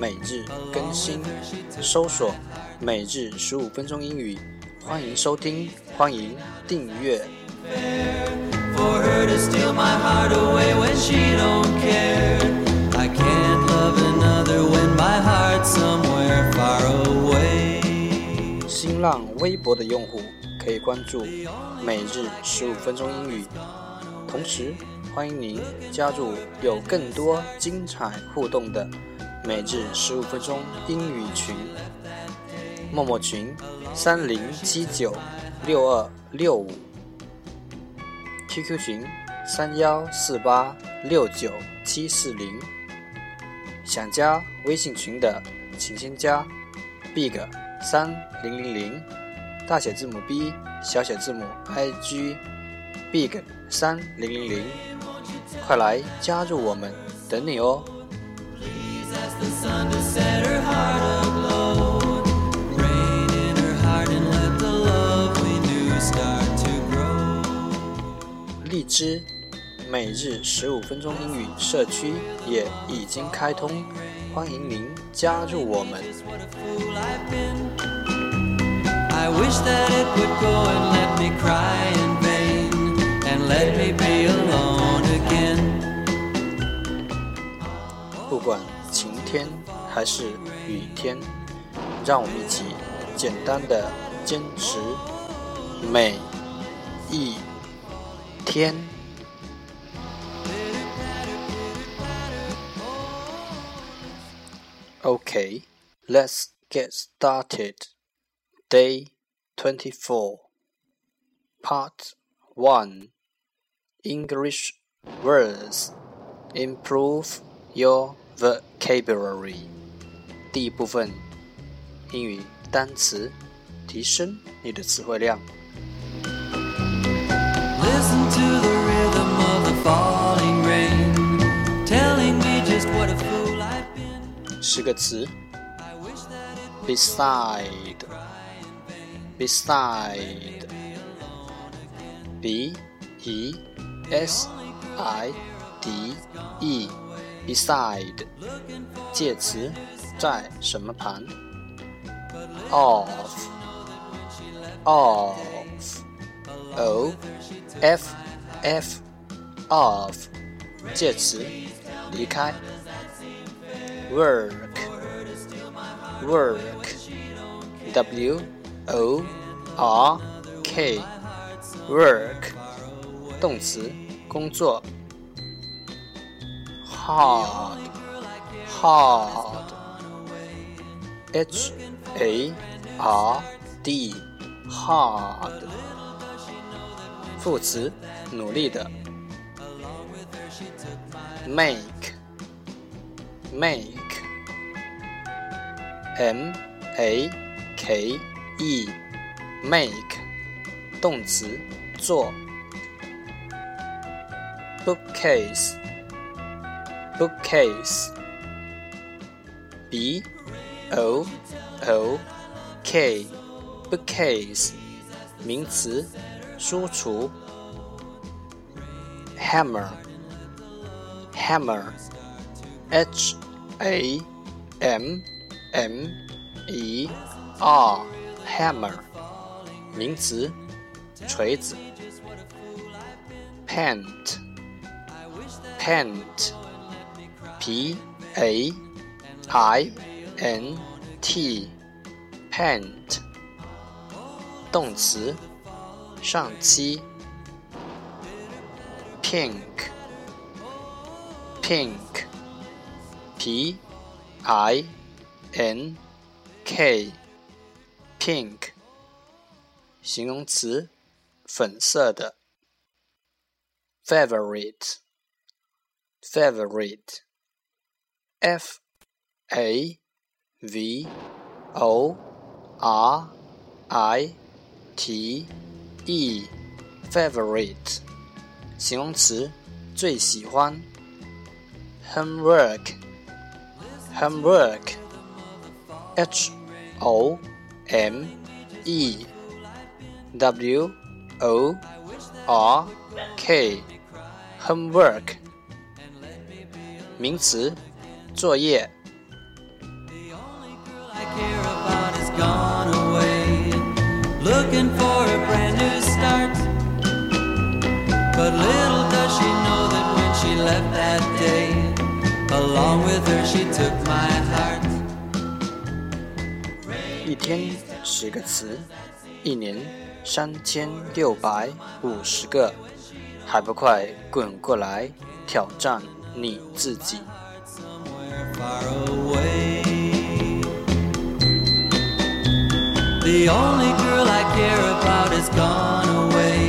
每日更新，搜索“每日十五分钟英语”，欢迎收听，欢迎订阅。For her to steal my heart away when she don't care. I can't love another when my heart's somewhere far away. 新浪微博的用户可以关注“每日十五分钟英语”，同时欢迎您加入有更多精彩互动的“每日十五分钟英语群”。陌陌群三零七九六二六五，QQ 群三幺四八六九七四零。想加微信群的，请先加 big 三零零零，大写字母 B，小写字母 I G big 三零零零，快来加入我们，等你哦！undersat her heart aglow Rain in her heart and let the love we do start to grow 荔枝每日十五分钟英语社区也已经开通欢迎您加入我们 i wish that it would go and let me cry in vain and let me be alone again oh 天还是雨天，让我们一起简单的坚持每一天。Okay, let's get started. Day 24, Part 1 English Words Improve your vocabulary. 第一部分，英语单词，提升你的词汇量。 Listen to the rhythm of the falling rain, telling me just what a fool I've been. 十个词 I wish that it beside beside b e s i d e Beside 介词在什么旁 off off o f f of 介词离开 work work w o r k work 动词工作 hard hard h a r d hard 副词努力的 make make m a k e make 动词做 bookcase bookcase b o o k bookcase 名词书橱 hammer hammer h a m m e r hammer 名词锤子 pant pant P a i n t paint, 动词上期 pink pink p i n k pink 形容词粉色的 favorite favorite f a v O R I T E favorite 形容词，最喜欢。Homework homework H O M E W O R K homework 名词， 作业。一天十个词一年三千六百五十个还不快滚过来挑战你自己。Far away. The only girl I care about has gone away,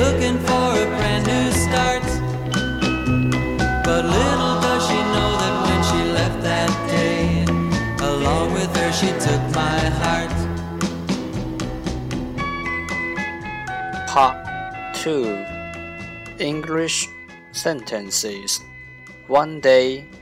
looking for a brand new start. But little does she know that when she left that day, along with her she took my heart. Part Two English Sentences One Day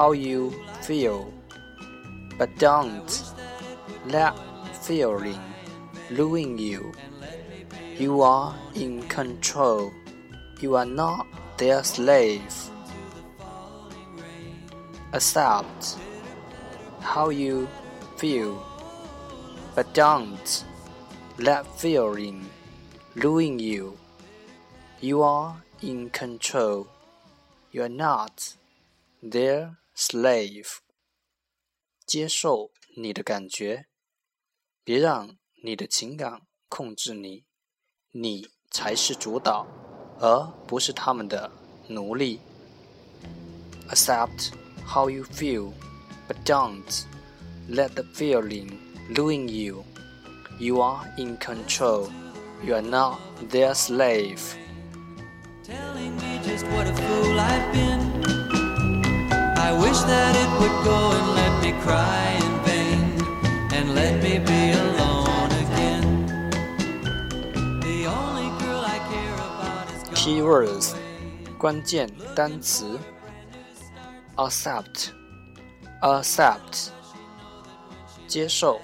how you feel, but don't let feeling ruin you. You are in control. You are not their slave. Accept how you feel, but don't let feeling ruin you. You are in control. You are not their slave. 接受你的感觉，别让你的情感控制你，你才是主导，而不是他们的奴隶。Accept how you feel, but don't let the feeling ruin you. You are in control. You are not their slave. Telling me just what a fool I've been. I wish that it would go and let me cry in vain and let me be alone again. The only girl I care about is gone. Keywords 关键单词 accept accept 接受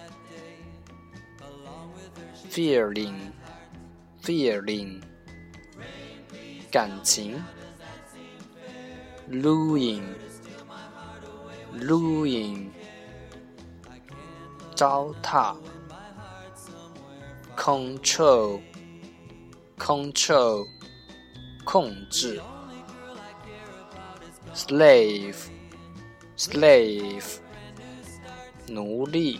feeling feeling 感情 ruin ruin 糟蹋 control control 控制，slave slave 奴隶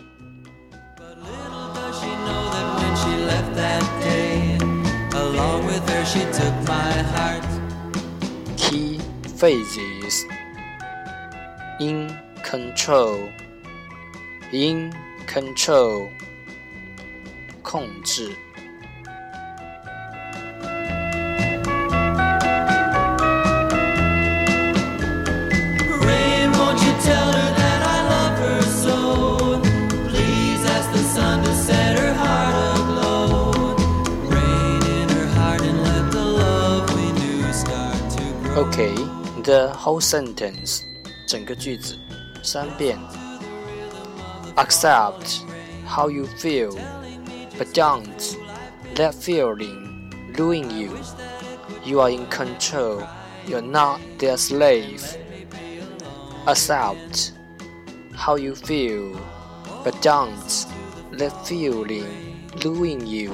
Little does she know that when she left that day, along with her she took my heart. key phrases in control in control 控制 Rain, won't you tell her that I love her so? Please ask the sun to set her heart aglow. Rain in her heart and let the love we knew start to grow. Okay, the whole sentence 整个句子三遍 Accept how you feel, but don't let feeling ruin you. You are in control. You're not their slave. Accept how you feel, but don't let feeling ruin you.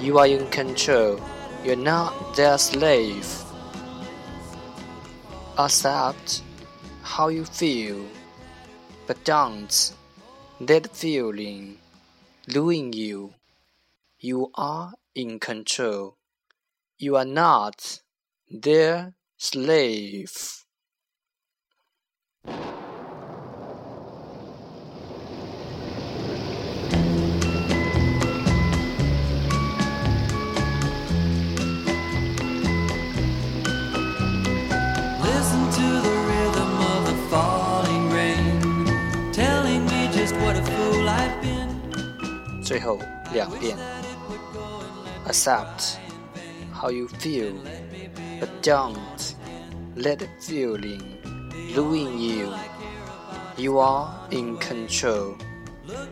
You are in control. You're not their slave. Accept how you feel, but don't that feeling doing you. You are in control. You are not their slave. 最后两遍。Accept how you feel, but don't let the feeling ruin you. You are in control.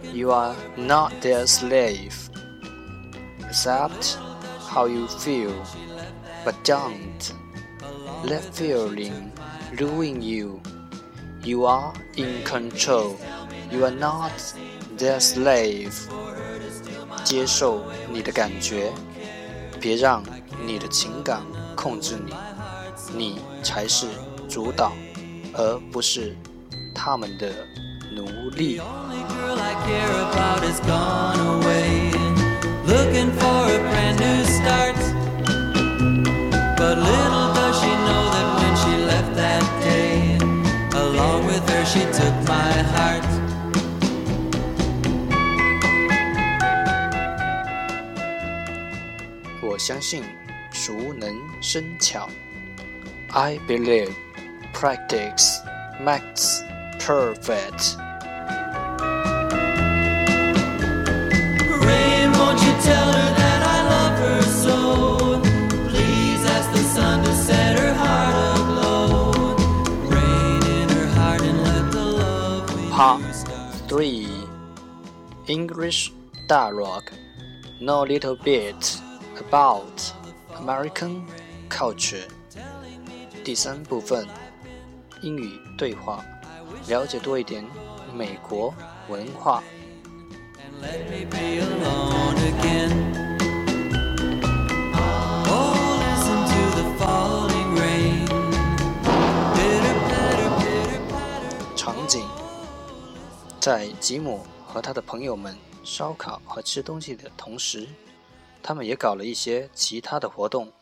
You are not their slave. Accept how you feel, but don't let feeling ruin you. You are in control. You are not their slave. 接受你的感觉，别让你的情感控制你，你才是主导，而不是他们的奴隶。相信熟能生巧。I believe practice makes perfect. Rain, won't you tell her that I love her so? Please ask the sun to set her heart aglow. Rain in her heart and let the love we Part knew start. 3 English dialogue Know a little bit About American culture 第三部分英语对话，了解多一点美国文化。场景在吉姆和他的朋友们烧烤和吃东西的同时，他们也搞了一些其他的活动。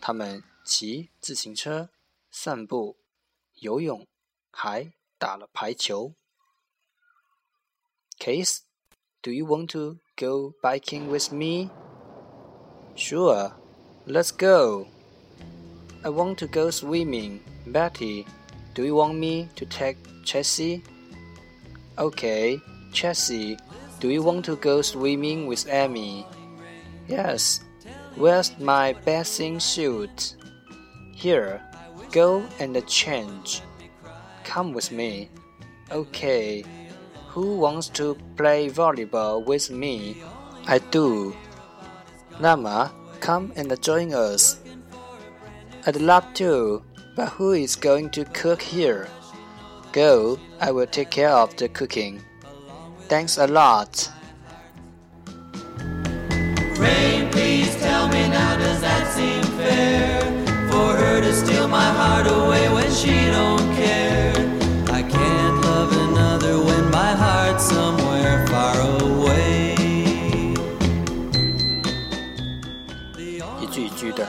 他们骑自行车、散步、游泳，还打了排球。Case, do you want to go biking with me? Sure, let's go. I want to go swimming. Betty, do you want me to take Chessie? Okay, Chessie, do you want to go swimming with Amy? Yes. Where's my bathing suit? Here, go and change. Come with me. Okay. Who wants to play volleyball with me? I do. Nama, come and join us. I'd love to, but who is going to cook here? Go, I will take care of the cooking. Thanks a lot. tell me now, does that seem fair? For her to steal my heart away when she don't care. I can't love another when my heart's somewhere far away. 一句一句的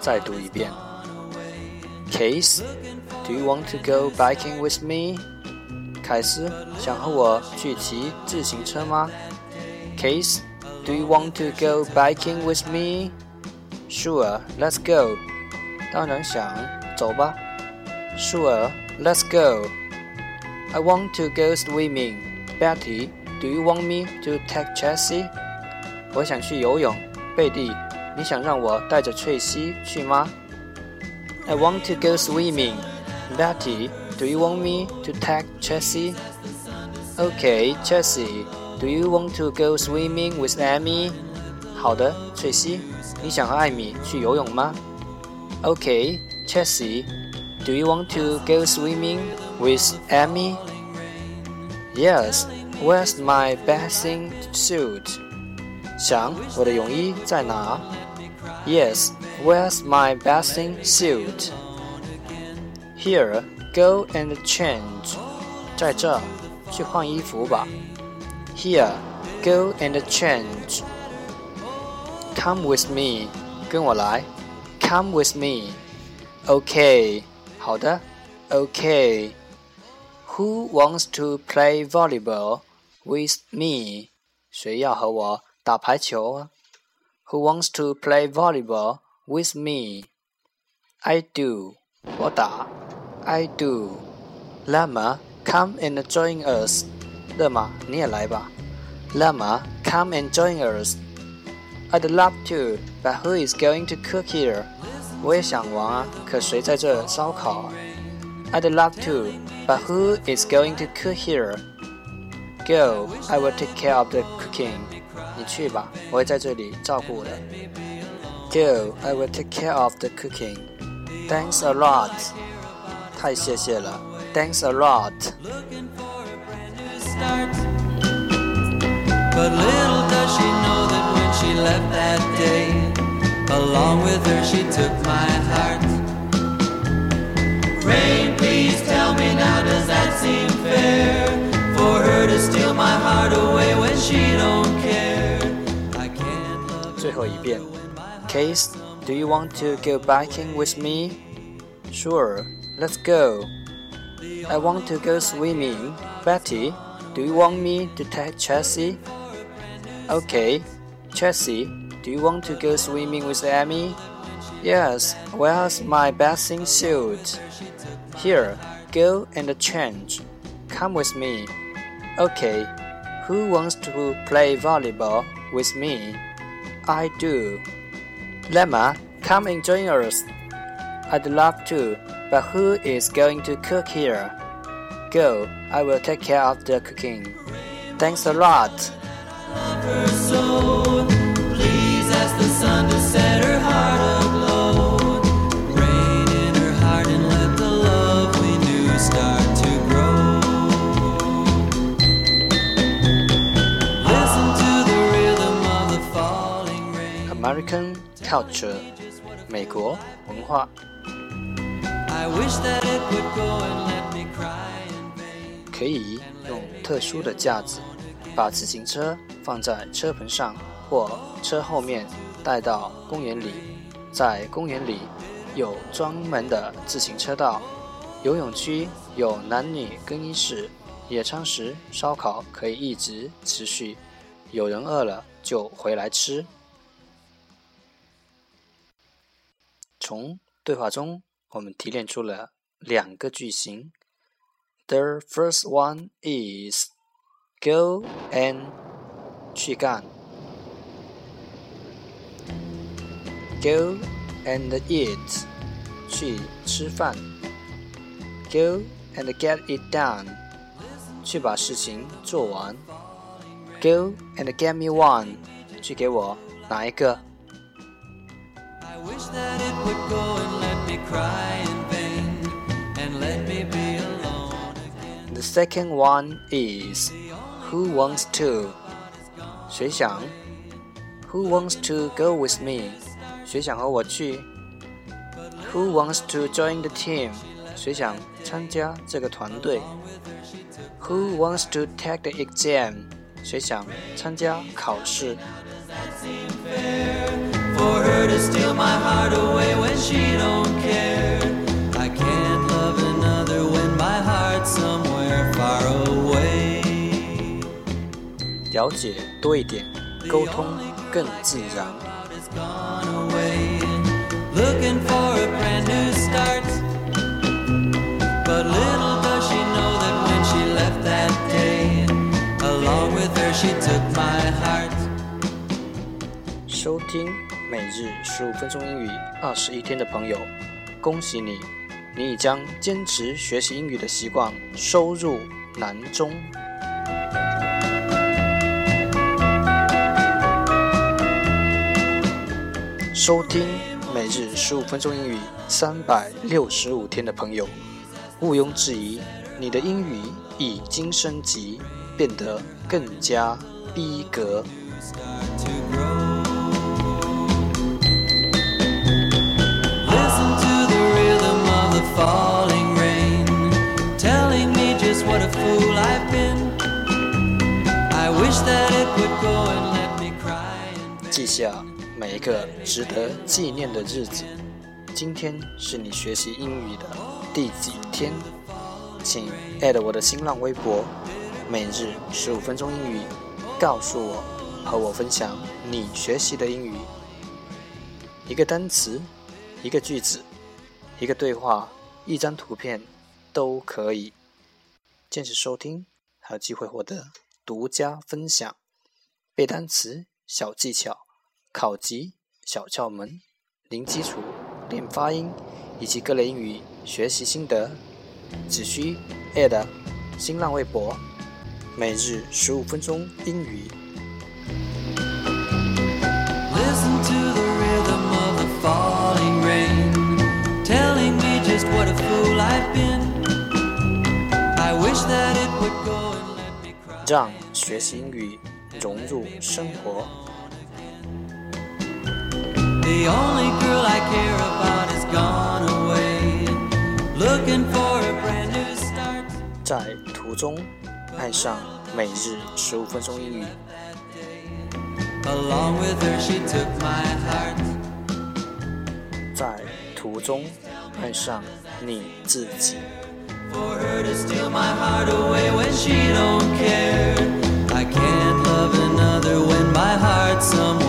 再读一遍。Case, do you want to go biking with me? 凯斯，想和我去骑自行车吗？Case, do you want to go biking with me? Sure, let's go. 当然想，走吧。Sure, let's go. I want to go swimming. Betty, do you want me to take Jessie? 我想去游泳。贝蒂，你想让我带着翠西去吗？I want to go swimming. Betty, do you want me to take Chessie? Okay, Chessie, do you want to go swimming with Amy? 好的，翠西， 你想和艾米去游泳吗？Okay, Chessie, do you want to go swimming with Amy? Yes, where's my bathing suit? 想我的泳衣在哪？Yes, where's my bathing suit? Here, go and change. 在这，去换衣服吧。 Here, go and change. Come with me. 跟我来。Come with me. Okay. 好的。Okay. Who wants to play volleyball with me? 谁要和我打排球啊？Who wants to play volleyball with me? I do. 我打。I do. Lama, come and join us. 勒马，你也来吧。Lama, come and join us. I'd love to, but who is going to cook here? 我也想玩啊，可谁在这烧烤？I'd love to, but who is going to cook here? Go, I will take care of the cooking. 你去吧，我会在这里照顾的。Go, I will take care of the cooking. Thanks a lot. 太谢谢了。Thanks a lot. left that day, along with her she took my heart. Rain, please tell me now, does that seem fair? For her to steal my heart away when she don't care. I can't love 最后一遍。Case, do you want to go biking with me? Sure, let's go. I want to go swimming. Betty, do you want me to take Chelsea? Okay. Chelsea, do you want to go swimming with Amy? Yes. Where's my bathing suit? Here, go and change. Come with me. Okay. Who wants to play volleyball with me? I do. Lemma, come and join us. I'd love to, but who is going to cook here? Go, I will take care of the cooking. Thanks a lot. culture，美国文化。可以用特殊的架子把自行车放在车棚上或车后面，带到公园里。在公园里有专门的自行车道，游泳区有男女更衣室，野餐时烧烤可以一直持续，有人饿了就回来吃。从对话中，我们提炼出了两个句型。The first one is go and 去干。Go and eat 去吃饭。Go and get it done 去把事情做完。Go and get me one 去给我拿一个。 I wish that it would go and let me cry in vain and let me be alone again. The second one is who wants to 谁想 Who wants to go with me 谁想和我去 Who wants to join the team 谁想参加这个团队 Who wants to take the exam 谁想参加考试 For her to steal my heart away when she don't care. I can't love another when my heart's somewhere far away. 了解多一点沟通更自然 Has gone away, looking for a brand new start. But little does she know that when she left that day, along with her she took my heart. 收听 每日十五分钟英语二十一天的朋友，恭喜你，你已将坚持学习英语的习惯收入囊中。收听每日十五分钟英语三百六十五天的朋友，毋庸置疑，你的英语已经升级，变得更加逼格。记下每一个值得纪念的日子。今天是你学习英语的第几天？请艾特我的新浪微博“每日十五分钟英语”，告诉我，和我分享你学习的英语。一个单词，一个句子，一个对话，一张图片都可以。坚持收听，还有机会获得独家分享。背单词小技巧、考级小窍门、零基础练发音，以及各类英语学习心得，只需 add 新浪微博“每日十五分钟英语 Listen to the rhythm of the falling rain, telling me just what a fool I've been. I wish that it would go and let me cry. ”，让学习英语融入生活。The only girl I care about is gone away, looking for a brand new start. 在途中爱上每日十五分钟英语， Along with her, she took my heart. 在途中爱上你自己。 For her to steal my heart away when she don't care. I can't love another when my heart's somewhere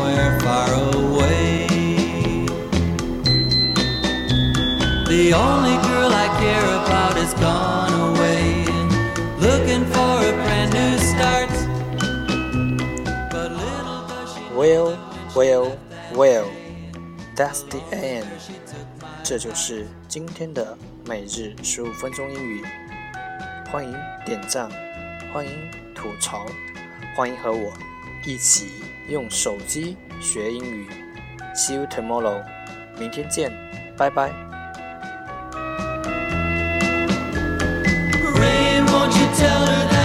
The only girl I care about is gone away, looking for a brand new start. But little does she Well, well, well, that's the end. 这就是今天的每日十五分钟英语。欢迎点赞，欢迎吐槽，欢迎和我一起用手机学英语。See you tomorrow，明天见，拜拜。Tell her that